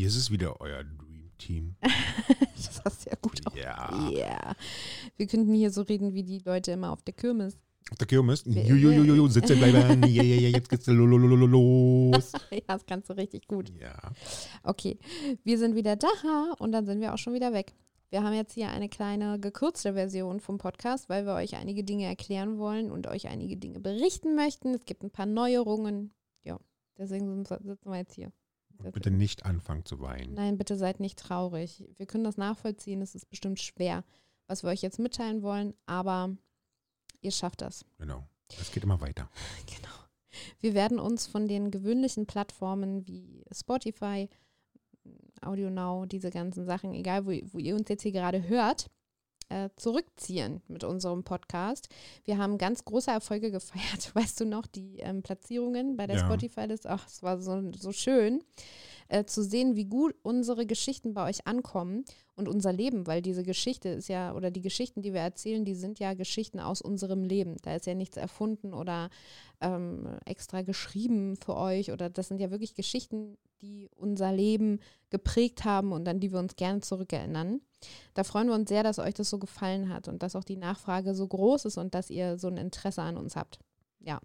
Hier ist es wieder euer Dream Team. das hast du ja gut. Ja. Ja. Wir könnten hier so reden wie die Leute immer auf der Kirmes. Auf der Kirmes. Jujujuju, sitzen bleiben. Ja, ja, ja, jetzt geht's lo- lo- lo- lo- los. ja, das kannst du richtig gut. Ja. Okay, wir sind wieder da und dann sind wir auch schon wieder weg. Wir haben jetzt hier eine kleine gekürzte Version vom Podcast, weil wir euch einige Dinge erklären wollen und euch einige Dinge berichten möchten. Es gibt ein paar Neuerungen. Ja, deswegen sitzen wir jetzt hier. Und bitte nicht anfangen zu weinen. Nein, bitte seid nicht traurig. Wir können das nachvollziehen. Es ist bestimmt schwer, was wir euch jetzt mitteilen wollen, aber ihr schafft das. Genau. Es geht immer weiter. Genau. Wir werden uns von den gewöhnlichen Plattformen wie Spotify, AudioNow, diese ganzen Sachen, egal wo, wo ihr uns jetzt hier gerade hört, äh, zurückziehen mit unserem Podcast. Wir haben ganz große Erfolge gefeiert. Weißt du noch, die ähm, Platzierungen bei der Ja. Spotify-List? Ach, es war so, so schön äh, zu sehen, wie gut unsere Geschichten bei euch ankommen und unser Leben, weil diese Geschichte ist ja, oder die Geschichten, die wir erzählen, die sind ja Geschichten aus unserem Leben. Da ist ja nichts erfunden oder ähm, extra geschrieben für euch oder das sind ja wirklich Geschichten, die unser Leben geprägt haben und an die wir uns gerne zurückerinnern. Da freuen wir uns sehr, dass euch das so gefallen hat und dass auch die Nachfrage so groß ist und dass ihr so ein Interesse an uns habt. Ja.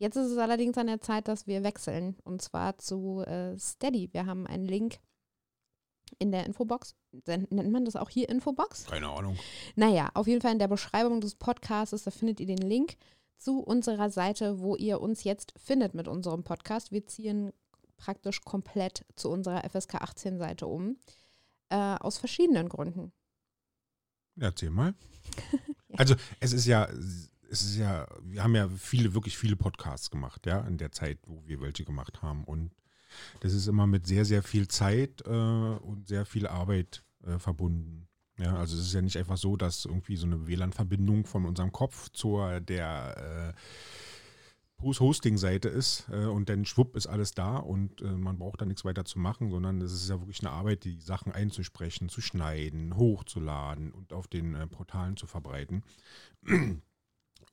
Jetzt ist es allerdings an der Zeit, dass wir wechseln und zwar zu äh, Steady. Wir haben einen Link in der Infobox. Nennt man das auch hier Infobox? Keine Ahnung. Naja, auf jeden Fall in der Beschreibung des Podcasts, da findet ihr den Link zu unserer Seite, wo ihr uns jetzt findet mit unserem Podcast. Wir ziehen praktisch komplett zu unserer FSK 18 Seite um. Äh, aus verschiedenen Gründen. Ja, Erzähl mal. Ja. Also es ist ja, es ist ja, wir haben ja viele, wirklich viele Podcasts gemacht, ja, in der Zeit, wo wir welche gemacht haben. Und das ist immer mit sehr, sehr viel Zeit äh, und sehr viel Arbeit äh, verbunden. Ja, also es ist ja nicht einfach so, dass irgendwie so eine WLAN-Verbindung von unserem Kopf zur der äh, Hosting-Seite ist äh, und dann schwupp ist alles da und äh, man braucht da nichts weiter zu machen, sondern es ist ja wirklich eine Arbeit, die Sachen einzusprechen, zu schneiden, hochzuladen und auf den äh, Portalen zu verbreiten.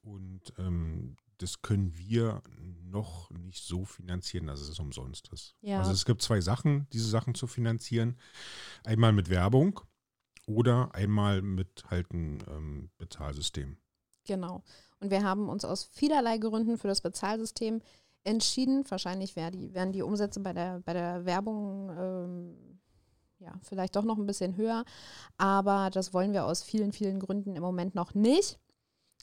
Und ähm, das können wir noch nicht so finanzieren, dass es umsonst ist. Ja. Also es gibt zwei Sachen, diese Sachen zu finanzieren. Einmal mit Werbung oder einmal mit halt einem ähm, Bezahlsystem. Genau. Und wir haben uns aus vielerlei Gründen für das Bezahlsystem entschieden. Wahrscheinlich wären die Umsätze bei der, bei der Werbung ähm, ja, vielleicht doch noch ein bisschen höher. Aber das wollen wir aus vielen, vielen Gründen im Moment noch nicht.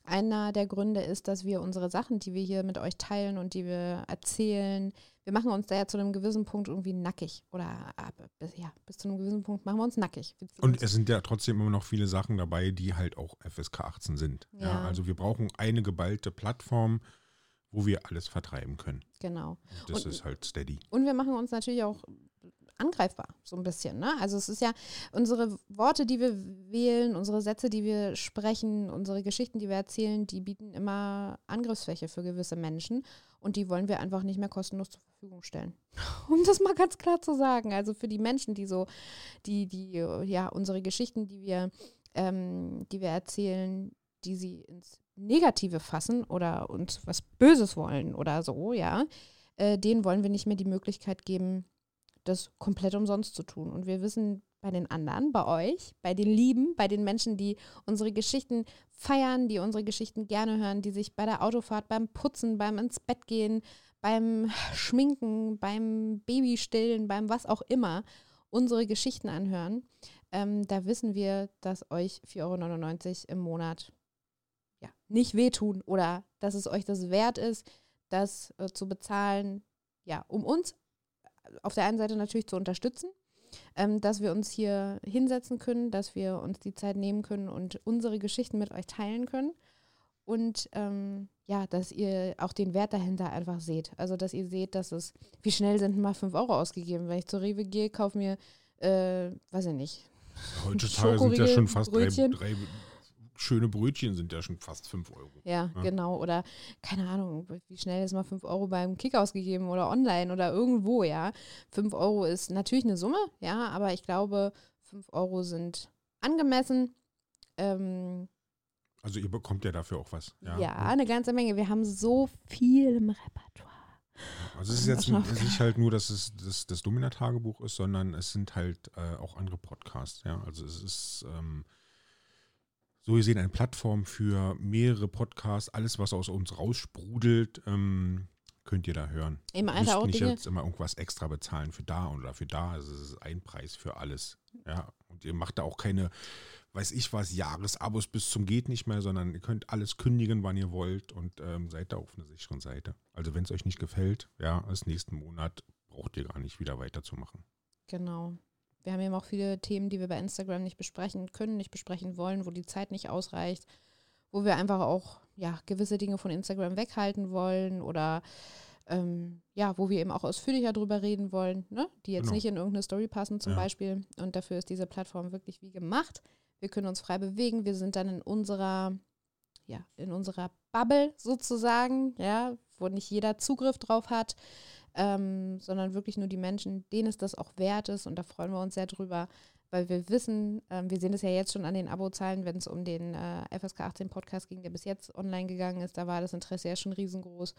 Einer der Gründe ist, dass wir unsere Sachen, die wir hier mit euch teilen und die wir erzählen, wir machen uns da ja zu einem gewissen Punkt irgendwie nackig. Oder ab, bis, ja, bis zu einem gewissen Punkt machen wir uns nackig. Und es sind ja trotzdem immer noch viele Sachen dabei, die halt auch FSK 18 sind. Ja. Ja. also wir brauchen eine geballte Plattform, wo wir alles vertreiben können. genau. Und das Und- ist halt steady. Und wir machen uns natürlich auch angreifbar, so ein bisschen. Ne? Also es ist ja unsere Worte, die wir wählen, unsere Sätze, die wir sprechen, unsere Geschichten, die wir erzählen, die bieten immer Angriffsfläche für gewisse Menschen und die wollen wir einfach nicht mehr kostenlos zur Verfügung stellen. Um das mal ganz klar zu sagen. Also für die Menschen, die so, die, die, ja, unsere Geschichten, die wir, ähm, die wir erzählen, die sie ins Negative fassen oder uns was Böses wollen oder so, ja, äh, denen wollen wir nicht mehr die Möglichkeit geben, das komplett umsonst zu tun. Und wir wissen bei den anderen, bei euch, bei den Lieben, bei den Menschen, die unsere Geschichten feiern, die unsere Geschichten gerne hören, die sich bei der Autofahrt, beim Putzen, beim ins Bett gehen, beim Schminken, beim Babystillen, beim was auch immer unsere Geschichten anhören, ähm, da wissen wir, dass euch 4,99 Euro im Monat ja, nicht wehtun oder dass es euch das wert ist, das äh, zu bezahlen, ja, um uns auf der einen Seite natürlich zu unterstützen, ähm, dass wir uns hier hinsetzen können, dass wir uns die Zeit nehmen können und unsere Geschichten mit euch teilen können. Und ähm, ja, dass ihr auch den Wert dahinter einfach seht. Also, dass ihr seht, dass es, wie schnell sind mal 5 Euro ausgegeben. Wenn ich zur Rewe gehe, kaufe mir, äh, weiß ich nicht, Heutzutage sind ja schon fast drei, drei schöne Brötchen sind ja schon fast 5 Euro. Ja, Ja. genau. Oder keine Ahnung, wie schnell ist mal 5 Euro beim Kick ausgegeben oder online oder irgendwo, ja. 5 Euro ist natürlich eine Summe, ja, aber ich glaube, 5 Euro sind angemessen. Ähm, Also ihr bekommt ja dafür auch was. ja, Ja, eine ganze Menge. Wir haben so viel im Repertoire. Also es ist jetzt nicht halt nur, dass es das, das Domina-Tagebuch ist, sondern es sind halt äh, auch andere Podcasts. Ja, also es ist ähm, so gesehen eine Plattform für mehrere Podcasts. Alles, was aus uns raussprudelt, ähm, könnt ihr da hören. Im Alter auch nicht Dinge. jetzt immer irgendwas extra bezahlen für da oder für da. Also es ist ein Preis für alles. Ja, und ihr macht da auch keine weiß ich was, Jahresabos bis zum geht nicht mehr, sondern ihr könnt alles kündigen, wann ihr wollt und ähm, seid da auf einer sicheren Seite. Also wenn es euch nicht gefällt, ja, als nächsten Monat braucht ihr gar nicht wieder weiterzumachen. Genau. Wir haben eben auch viele Themen, die wir bei Instagram nicht besprechen können, nicht besprechen wollen, wo die Zeit nicht ausreicht, wo wir einfach auch ja, gewisse Dinge von Instagram weghalten wollen oder ähm, ja, wo wir eben auch ausführlicher drüber reden wollen, ne? die jetzt Genau. nicht in irgendeine Story passen zum Ja. Beispiel. Und dafür ist diese Plattform wirklich wie gemacht. Wir können uns frei bewegen. Wir sind dann in unserer, ja, in unserer Bubble sozusagen, ja, wo nicht jeder Zugriff drauf hat, ähm, sondern wirklich nur die Menschen, denen es das auch wert ist. Und da freuen wir uns sehr drüber, weil wir wissen, ähm, wir sehen es ja jetzt schon an den Abozahlen, wenn es um den äh, FSK 18 Podcast ging, der bis jetzt online gegangen ist, da war das Interesse ja schon riesengroß.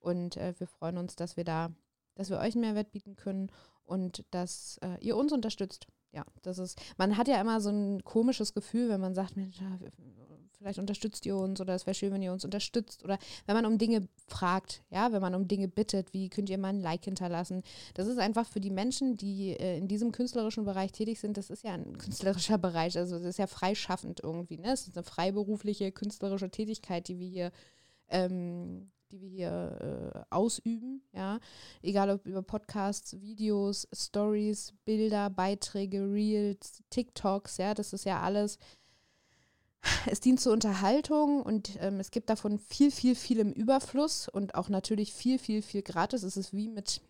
Und äh, wir freuen uns, dass wir da, dass wir euch einen Mehrwert bieten können und dass äh, ihr uns unterstützt. Ja, das ist, man hat ja immer so ein komisches Gefühl, wenn man sagt, Mensch, vielleicht unterstützt ihr uns oder es wäre schön, wenn ihr uns unterstützt oder wenn man um Dinge fragt, ja, wenn man um Dinge bittet, wie könnt ihr mal ein Like hinterlassen. Das ist einfach für die Menschen, die äh, in diesem künstlerischen Bereich tätig sind, das ist ja ein künstlerischer Bereich, also das ist ja freischaffend irgendwie, ne? Es ist eine freiberufliche künstlerische Tätigkeit, die wir hier ähm, die wir hier äh, ausüben, ja, egal ob über Podcasts, Videos, Stories, Bilder, Beiträge, Reels, TikToks, ja, das ist ja alles. Es dient zur Unterhaltung und ähm, es gibt davon viel, viel, viel im Überfluss und auch natürlich viel, viel, viel gratis. Es ist wie mit,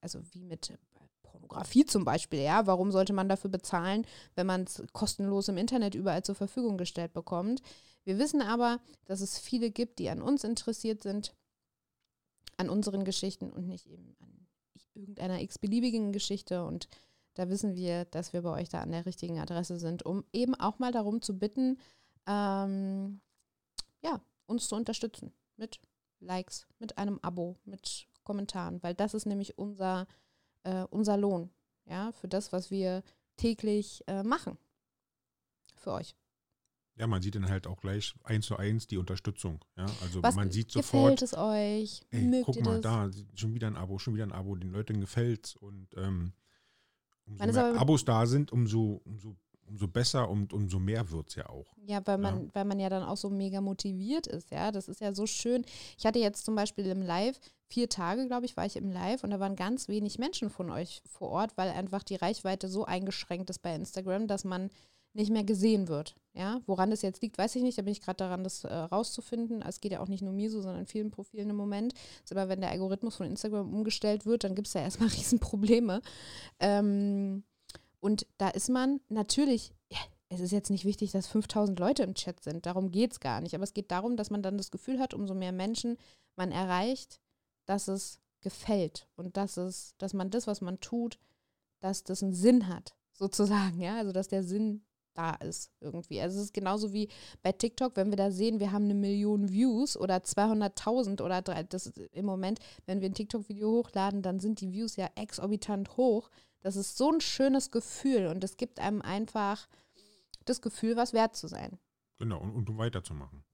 also wie mit Pornografie zum Beispiel, ja. Warum sollte man dafür bezahlen, wenn man es kostenlos im Internet überall zur Verfügung gestellt bekommt? Wir wissen aber, dass es viele gibt, die an uns interessiert sind, an unseren Geschichten und nicht eben an irgendeiner x-beliebigen Geschichte. Und da wissen wir, dass wir bei euch da an der richtigen Adresse sind, um eben auch mal darum zu bitten, ähm, ja, uns zu unterstützen mit Likes, mit einem Abo, mit Kommentaren, weil das ist nämlich unser, äh, unser Lohn, ja, für das, was wir täglich äh, machen. Für euch. Ja, man sieht dann halt auch gleich eins zu eins die Unterstützung. Ja, also Was man sieht gefällt sofort, es euch? ey, guck mal das? da, schon wieder ein Abo, schon wieder ein Abo, den Leuten gefällt's und ähm, umso Man mehr Abos da sind, umso, umso, umso besser und umso mehr wird's ja auch. Ja, weil man, weil man ja dann auch so mega motiviert ist, ja. Das ist ja so schön. Ich hatte jetzt zum Beispiel im Live, vier Tage, glaube ich, war ich im Live und da waren ganz wenig Menschen von euch vor Ort, weil einfach die Reichweite so eingeschränkt ist bei Instagram, dass man nicht mehr gesehen wird. Ja, woran das jetzt liegt, weiß ich nicht. Da bin ich gerade daran, das äh, rauszufinden. Es geht ja auch nicht nur mir so, sondern vielen Profilen im Moment. Ist aber, wenn der Algorithmus von Instagram umgestellt wird, dann gibt es da erstmal Riesenprobleme. Ähm, und da ist man natürlich, ja, es ist jetzt nicht wichtig, dass 5000 Leute im Chat sind. Darum geht es gar nicht. Aber es geht darum, dass man dann das Gefühl hat, umso mehr Menschen man erreicht, dass es gefällt und dass es, dass man das, was man tut, dass das einen Sinn hat, sozusagen, ja. Also dass der Sinn da ist irgendwie. Also es ist genauso wie bei TikTok, wenn wir da sehen, wir haben eine Million Views oder 200.000 oder drei, das ist im Moment, wenn wir ein TikTok-Video hochladen, dann sind die Views ja exorbitant hoch. Das ist so ein schönes Gefühl und es gibt einem einfach das Gefühl, was wert zu sein, Genau, und, und um weiterzumachen.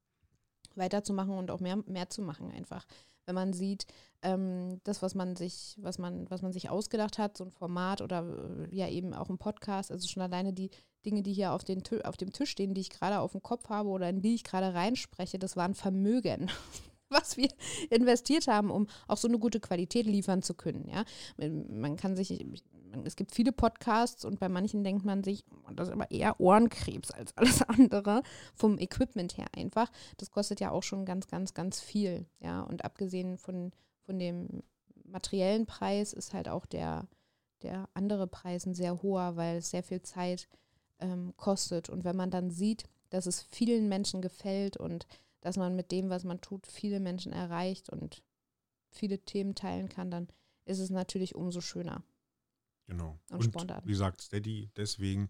weiterzumachen und auch mehr, mehr zu machen einfach. Wenn man sieht, ähm, das, was man sich, was man, was man sich ausgedacht hat, so ein Format oder äh, ja eben auch ein Podcast, also schon alleine die Dinge, die hier auf, den, auf dem Tisch stehen, die ich gerade auf dem Kopf habe oder in die ich gerade reinspreche, das waren Vermögen, was wir investiert haben, um auch so eine gute Qualität liefern zu können. Ja, man kann sich, es gibt viele Podcasts und bei manchen denkt man sich, oh, das ist aber eher Ohrenkrebs als alles andere vom Equipment her einfach. Das kostet ja auch schon ganz, ganz, ganz viel. Ja, und abgesehen von, von dem materiellen Preis ist halt auch der, der andere Preis ein sehr hoher, weil es sehr viel Zeit ähm, kostet. Und wenn man dann sieht, dass es vielen Menschen gefällt und dass man mit dem, was man tut, viele Menschen erreicht und viele Themen teilen kann, dann ist es natürlich umso schöner. Genau. Und spontan. wie gesagt, Steady, deswegen,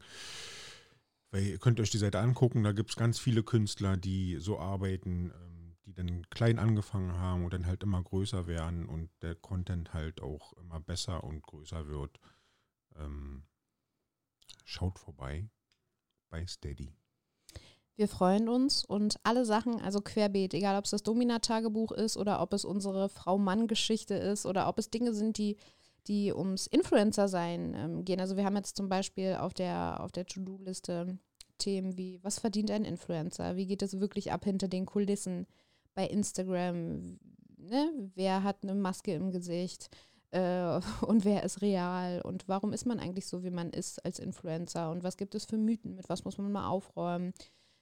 weil ihr könnt euch die Seite angucken, da gibt es ganz viele Künstler, die so arbeiten, ähm, die dann klein angefangen haben und dann halt immer größer werden und der Content halt auch immer besser und größer wird. Ähm, schaut vorbei bei Steady. Wir freuen uns und alle Sachen, also querbeet, egal ob es das Domina-Tagebuch ist oder ob es unsere Frau-Mann-Geschichte ist oder ob es Dinge sind, die, die ums Influencer-Sein ähm, gehen. Also wir haben jetzt zum Beispiel auf der, auf der To-Do-Liste Themen wie, was verdient ein Influencer? Wie geht es wirklich ab hinter den Kulissen bei Instagram? Ne? Wer hat eine Maske im Gesicht? Äh, und wer ist real? Und warum ist man eigentlich so, wie man ist als Influencer? Und was gibt es für Mythen? Mit was muss man mal aufräumen?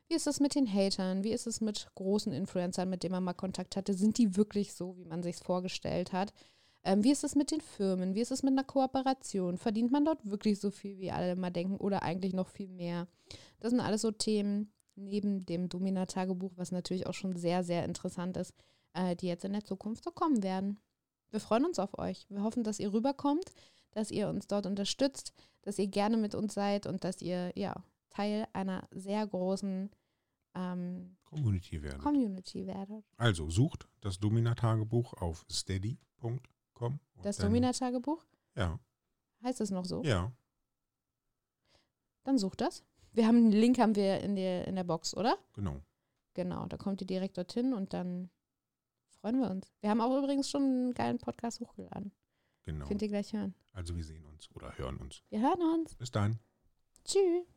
Wie ist es mit den Hatern? Wie ist es mit großen Influencern, mit denen man mal Kontakt hatte? Sind die wirklich so, wie man sich vorgestellt hat? Ähm, wie ist es mit den Firmen? Wie ist es mit einer Kooperation? Verdient man dort wirklich so viel, wie alle immer denken, oder eigentlich noch viel mehr? Das sind alles so Themen neben dem Domina-Tagebuch, was natürlich auch schon sehr, sehr interessant ist, äh, die jetzt in der Zukunft so kommen werden. Wir freuen uns auf euch. Wir hoffen, dass ihr rüberkommt, dass ihr uns dort unterstützt, dass ihr gerne mit uns seid und dass ihr ja Teil einer sehr großen ähm, Community werdet. Community werdet. Also sucht das Domina-Tagebuch auf steady.com. Das Domina-Tagebuch? Ja. Heißt es noch so? Ja. Dann sucht das. Wir haben einen Link haben wir in der, in der Box, oder? Genau. Genau, da kommt ihr direkt dorthin und dann freuen wir uns. Wir haben auch übrigens schon einen geilen Podcast hochgeladen. Genau. Könnt ihr gleich hören. Also wir sehen uns oder hören uns. Wir hören uns. Bis dann. Tschüss.